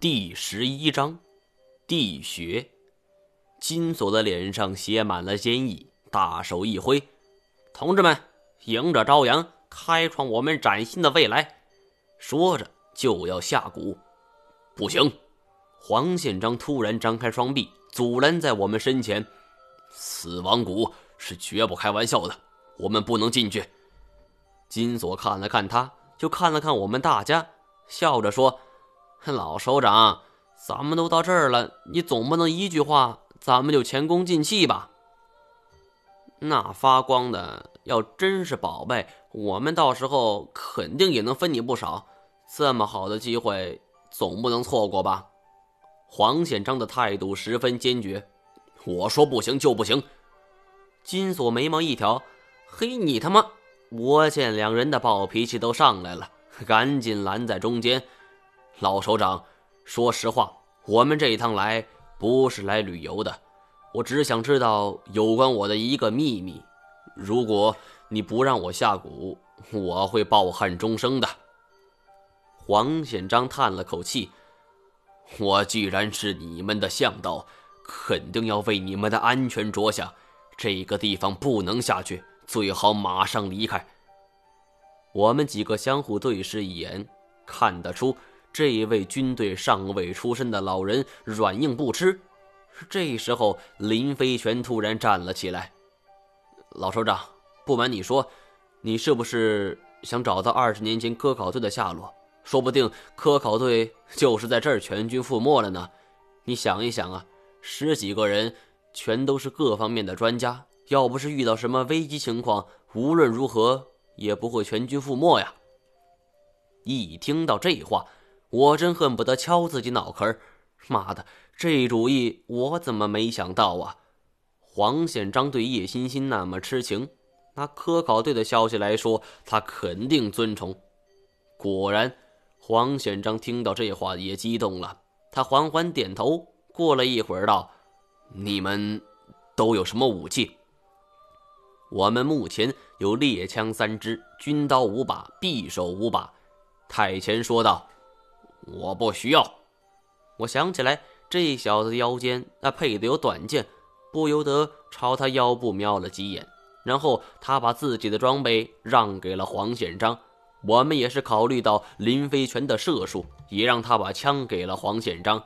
第十一章，地穴。金锁的脸上写满了坚毅，大手一挥：“同志们，迎着朝阳，开创我们崭新的未来！”说着就要下蛊。不行！黄宪章突然张开双臂，阻拦在我们身前：“死亡谷是绝不开玩笑的，我们不能进去。”金锁看了看他，就看了看我们大家，笑着说。老首长，咱们都到这儿了，你总不能一句话，咱们就前功尽弃吧？那发光的要真是宝贝，我们到时候肯定也能分你不少。这么好的机会，总不能错过吧？黄宪章的态度十分坚决，我说不行就不行。金锁眉毛一挑，嘿，你他妈！我见两人的暴脾气都上来了，赶紧拦在中间。老首长，说实话，我们这一趟来不是来旅游的，我只想知道有关我的一个秘密。如果你不让我下蛊，我会抱憾终生的。黄显章叹了口气：“我既然是你们的向导，肯定要为你们的安全着想。这个地方不能下去，最好马上离开。”我们几个相互对视一眼，看得出。这一位军队上尉出身的老人软硬不吃。这时候，林飞泉突然站了起来：“老首长，不瞒你说，你是不是想找到二十年前科考队的下落？说不定科考队就是在这儿全军覆没了呢。你想一想啊，十几个人全都是各方面的专家，要不是遇到什么危机情况，无论如何也不会全军覆没呀。”一听到这话。我真恨不得敲自己脑壳！妈的，这主意我怎么没想到啊？黄宪章对叶欣欣那么痴情，拿科考队的消息来说，他肯定尊崇。果然，黄宪章听到这话也激动了，他缓缓点头。过了一会儿，道：“你们都有什么武器？”我们目前有猎枪三支，军刀五把，匕首五把。太前说道。我不需要。我想起来，这小子腰间那配的有短剑，不由得朝他腰部瞄了几眼。然后他把自己的装备让给了黄显章。我们也是考虑到林飞泉的射术，也让他把枪给了黄显章。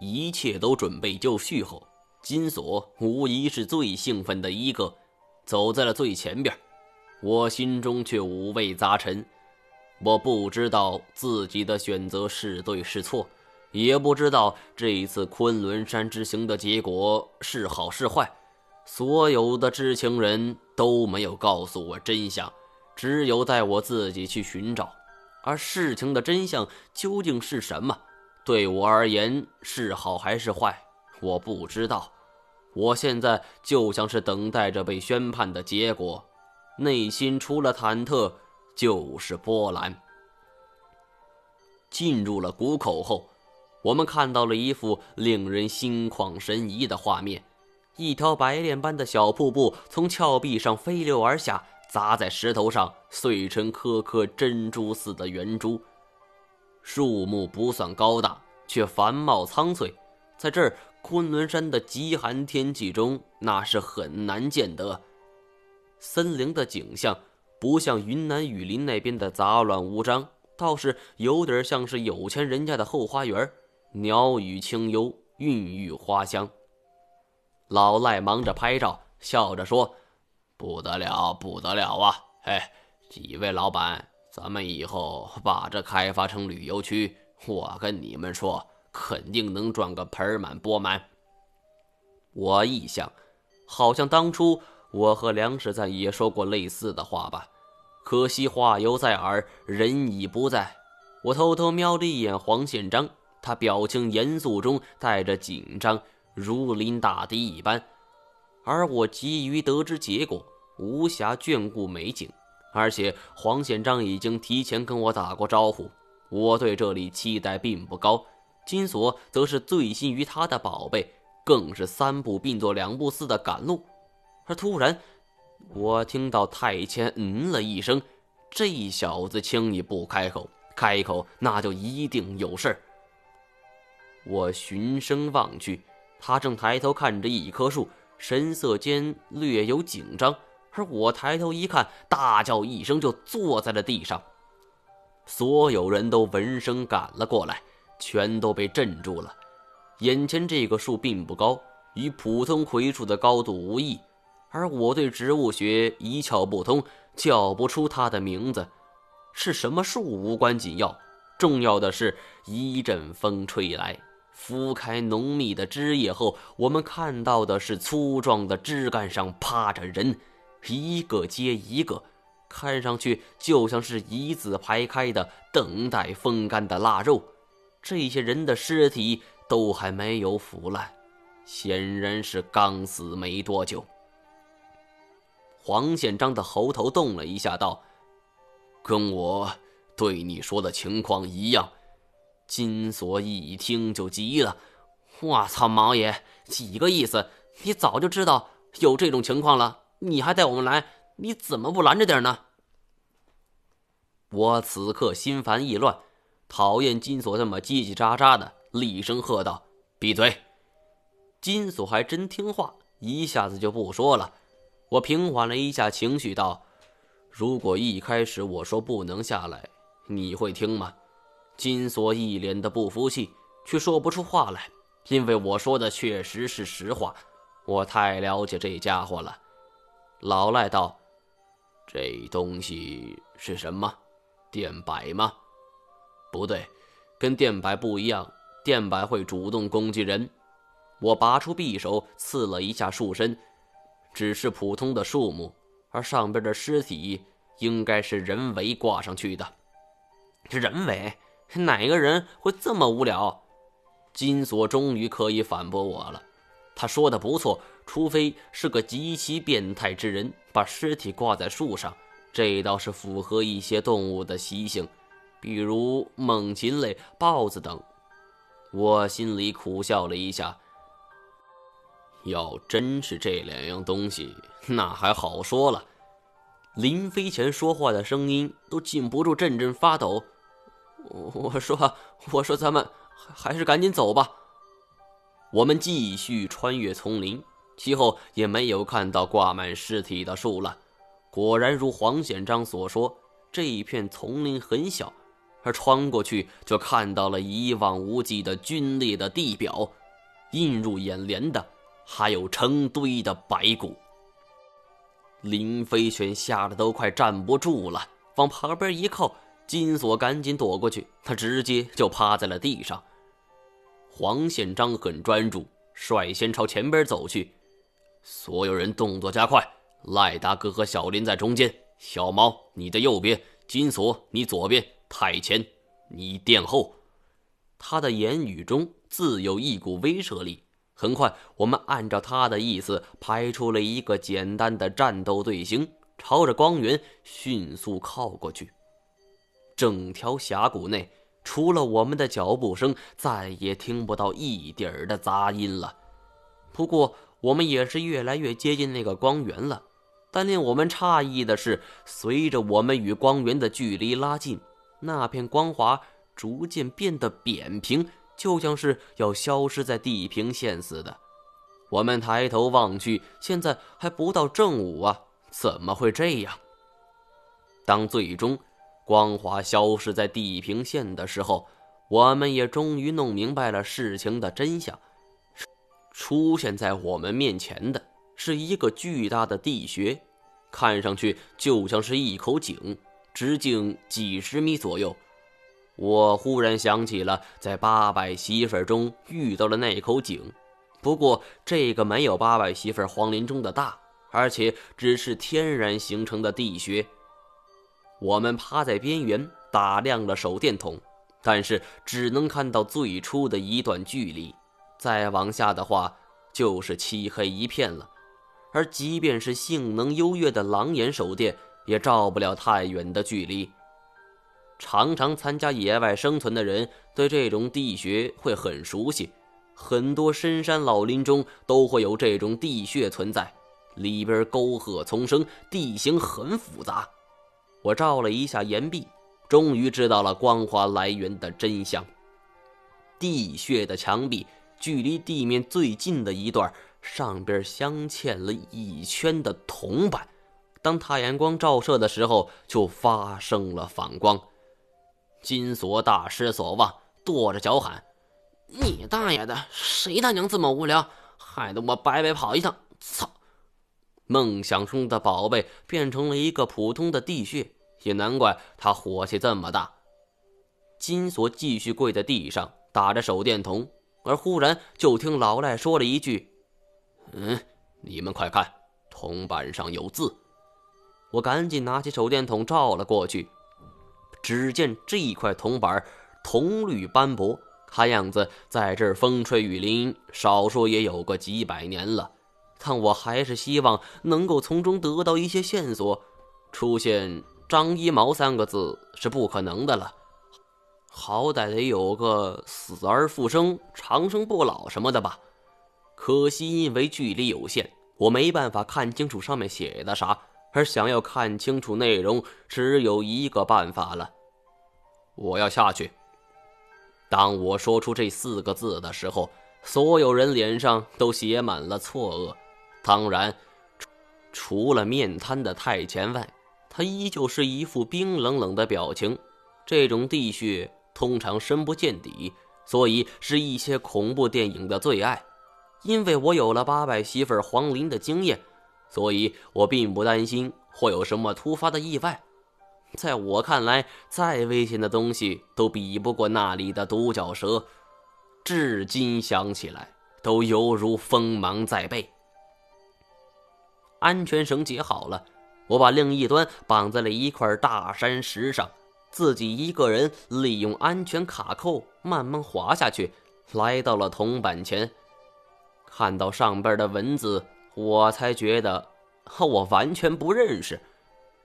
一切都准备就绪后，金锁无疑是最兴奋的一个，走在了最前边。我心中却五味杂陈。我不知道自己的选择是对是错，也不知道这一次昆仑山之行的结果是好是坏。所有的知情人都没有告诉我真相，只有带我自己去寻找。而事情的真相究竟是什么？对我而言是好还是坏？我不知道。我现在就像是等待着被宣判的结果，内心除了忐忑。就是波澜。进入了谷口后，我们看到了一幅令人心旷神怡的画面：一条白练般的小瀑布从峭壁上飞流而下，砸在石头上，碎成颗颗珍珠似的圆珠。树木不算高大，却繁茂苍翠，在这儿昆仑山的极寒天气中，那是很难见得。森林的景象。不像云南雨林那边的杂乱无章，倒是有点像是有钱人家的后花园，鸟语清幽，孕育花香。老赖忙着拍照，笑着说：“不得了，不得了啊！哎，几位老板，咱们以后把这开发成旅游区，我跟你们说，肯定能赚个盆满钵满。”我一想，好像当初。我和梁世赞也说过类似的话吧，可惜话犹在耳，人已不在。我偷偷瞄了一眼黄宪章，他表情严肃中带着紧张，如临大敌一般。而我急于得知结果，无暇眷顾美景。而且黄宪章已经提前跟我打过招呼，我对这里期待并不高。金锁则是醉心于他的宝贝，更是三步并作两步似的赶路。而突然，我听到太谦嗯了一声，这小子轻易不开口，开口那就一定有事儿。我循声望去，他正抬头看着一棵树，神色间略有紧张。而我抬头一看，大叫一声，就坐在了地上。所有人都闻声赶了过来，全都被镇住了。眼前这个树并不高，与普通槐树的高度无异，而我对植物学一窍不通，叫不出它的名字。是什么树无关紧要，重要的是一阵风吹来。拂开浓密的枝叶后，我们看到的是粗壮的枝干上趴着人，一个接一个，看上去就像是一字排开的等待风干的腊肉。这些人的尸体都还没有腐烂，显然是刚死没多久。黄宪章的喉头动了一下，道：“跟我对你说的情况一样。”金锁一听就急了：“我操，毛爷，几个意思？你早就知道有这种情况了，你还带我们来，你怎么不拦着点呢？”我此刻心烦意乱，讨厌金锁这么叽叽喳喳的，厉声喝道：“闭嘴！”金锁还真听话，一下子就不说了。我平缓了一下情绪，道：“如果一开始我说不能下来，你会听吗？”金锁一脸的不服气，却说不出话来，因为我说的确实是实话。我太了解这家伙了。老赖道：“这东西是什么？电摆吗？不对，跟电摆不一样。电摆会主动攻击人。”我拔出匕首，刺了一下树身，只是普通的树木，而上边的尸体应该是人为挂上去的。这人为？哪个人会这么无聊？金锁终于可以反驳我了。他说的不错，除非是个极其变态之人把尸体挂在树上，这倒是符合一些动物的习性，比如猛禽类、豹子等。我心里苦笑了一下。要真是这两样东西，那还好说了。临飞前说话的声音都禁不住阵阵发抖。我说，我说，咱们还是赶紧走吧。我们继续穿越丛林，其后也没有看到挂满尸体的树了。果然如黄显章所说，这一片丛林很小，而穿过去就看到了一望无际的龟裂的地表，映入眼帘的还有成堆的白骨。林飞泉吓得都快站不住了，往旁边一靠。金锁赶紧躲过去，他直接就趴在了地上。黄宪章很专注，率先朝前边走去。所有人动作加快，赖大哥和小林在中间，小猫你的右边，金锁你左边，太前你殿后。他的言语中自有一股威慑力。很快，我们按照他的意思排出了一个简单的战斗队形，朝着光源迅速靠过去。整条峡谷内，除了我们的脚步声，再也听不到一点儿的杂音了。不过，我们也是越来越接近那个光源了。但令我们诧异的是，随着我们与光源的距离拉近，那片光华逐渐变得扁平，就像是要消失在地平线似的。我们抬头望去，现在还不到正午啊，怎么会这样？当最终。光华消失在地平线的时候，我们也终于弄明白了事情的真相。出现在我们面前的是一个巨大的地穴，看上去就像是一口井，直径几十米左右。我忽然想起了在八百媳妇中遇到的那口井，不过这个没有八百媳妇黄林中的大，而且只是天然形成的地穴。我们趴在边缘打量了手电筒，但是只能看到最初的一段距离，再往下的话就是漆黑一片了。而即便是性能优越的狼眼手电，也照不了太远的距离。常常参加野外生存的人对这种地穴会很熟悉，很多深山老林中都会有这种地穴存在，里边沟壑丛生，地形很复杂。我照了一下岩壁，终于知道了光华来源的真相。地穴的墙壁距离地面最近的一段，上边镶嵌了一圈的铜板，当太阳光照射的时候，就发生了反光。金锁大失所望，跺着脚喊：“你大爷的！谁他娘这么无聊，害得我白白跑一趟！操！”梦想中的宝贝变成了一个普通的地穴，也难怪他火气这么大。金锁继续跪在地上。打着手电筒，而忽然就听老赖说了一句：“嗯，你们快看，铜板上有字。”我赶紧拿起手电筒照了过去，只见这一块铜板铜绿斑驳，看样子在这儿风吹雨淋，少说也有个几百年了。但我还是希望能够从中得到一些线索。出现“张一毛”三个字是不可能的了。好歹得有个死而复生、长生不老什么的吧。可惜因为距离有限，我没办法看清楚上面写的啥。而想要看清楚内容，只有一个办法了。我要下去。当我说出这四个字的时候，所有人脸上都写满了错愕。当然，除了面瘫的太前外，他依旧是一副冰冷冷的表情。这种地穴。通常深不见底，所以是一些恐怖电影的最爱。因为我有了八百媳妇黄林的经验，所以我并不担心会有什么突发的意外。在我看来，再危险的东西都比不过那里的独角蛇。至今想起来，都犹如锋芒在背。安全绳解好了，我把另一端绑在了一块大山石上。自己一个人利用安全卡扣慢慢滑下去，来到了铜板前，看到上边的文字，我才觉得我完全不认识，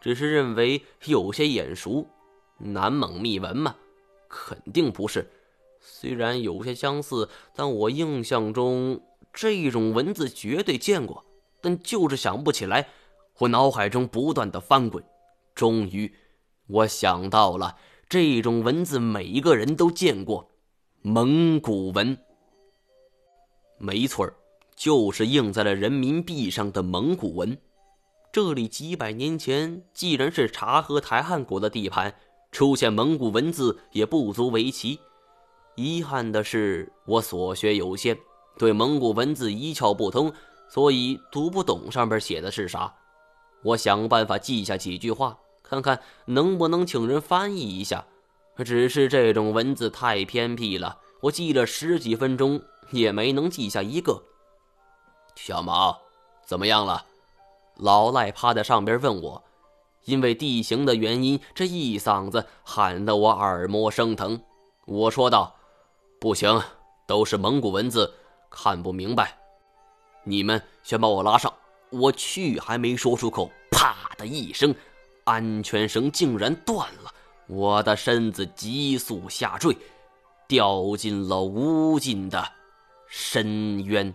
只是认为有些眼熟。南蒙密文嘛？肯定不是。虽然有些相似，但我印象中这种文字绝对见过，但就是想不起来。我脑海中不断的翻滚，终于。我想到了这种文字，每一个人都见过，蒙古文。没错儿就是印在了人民币上的蒙古文。这里几百年前既然是察合台汗国的地盘，出现蒙古文字也不足为奇。遗憾的是，我所学有限，对蒙古文字一窍不通，所以读不懂上边写的是啥。我想办法记下几句话。看看能不能请人翻译一下，只是这种文字太偏僻了，我记了十几分钟也没能记下一个。小毛，怎么样了？老赖趴在上边问我，因为地形的原因，这一嗓子喊得我耳膜生疼。我说道：“不行，都是蒙古文字，看不明白。你们先把我拉上。”我去还没说出口，啪的一声。安全绳竟然断了，我的身子急速下坠，掉进了无尽的深渊。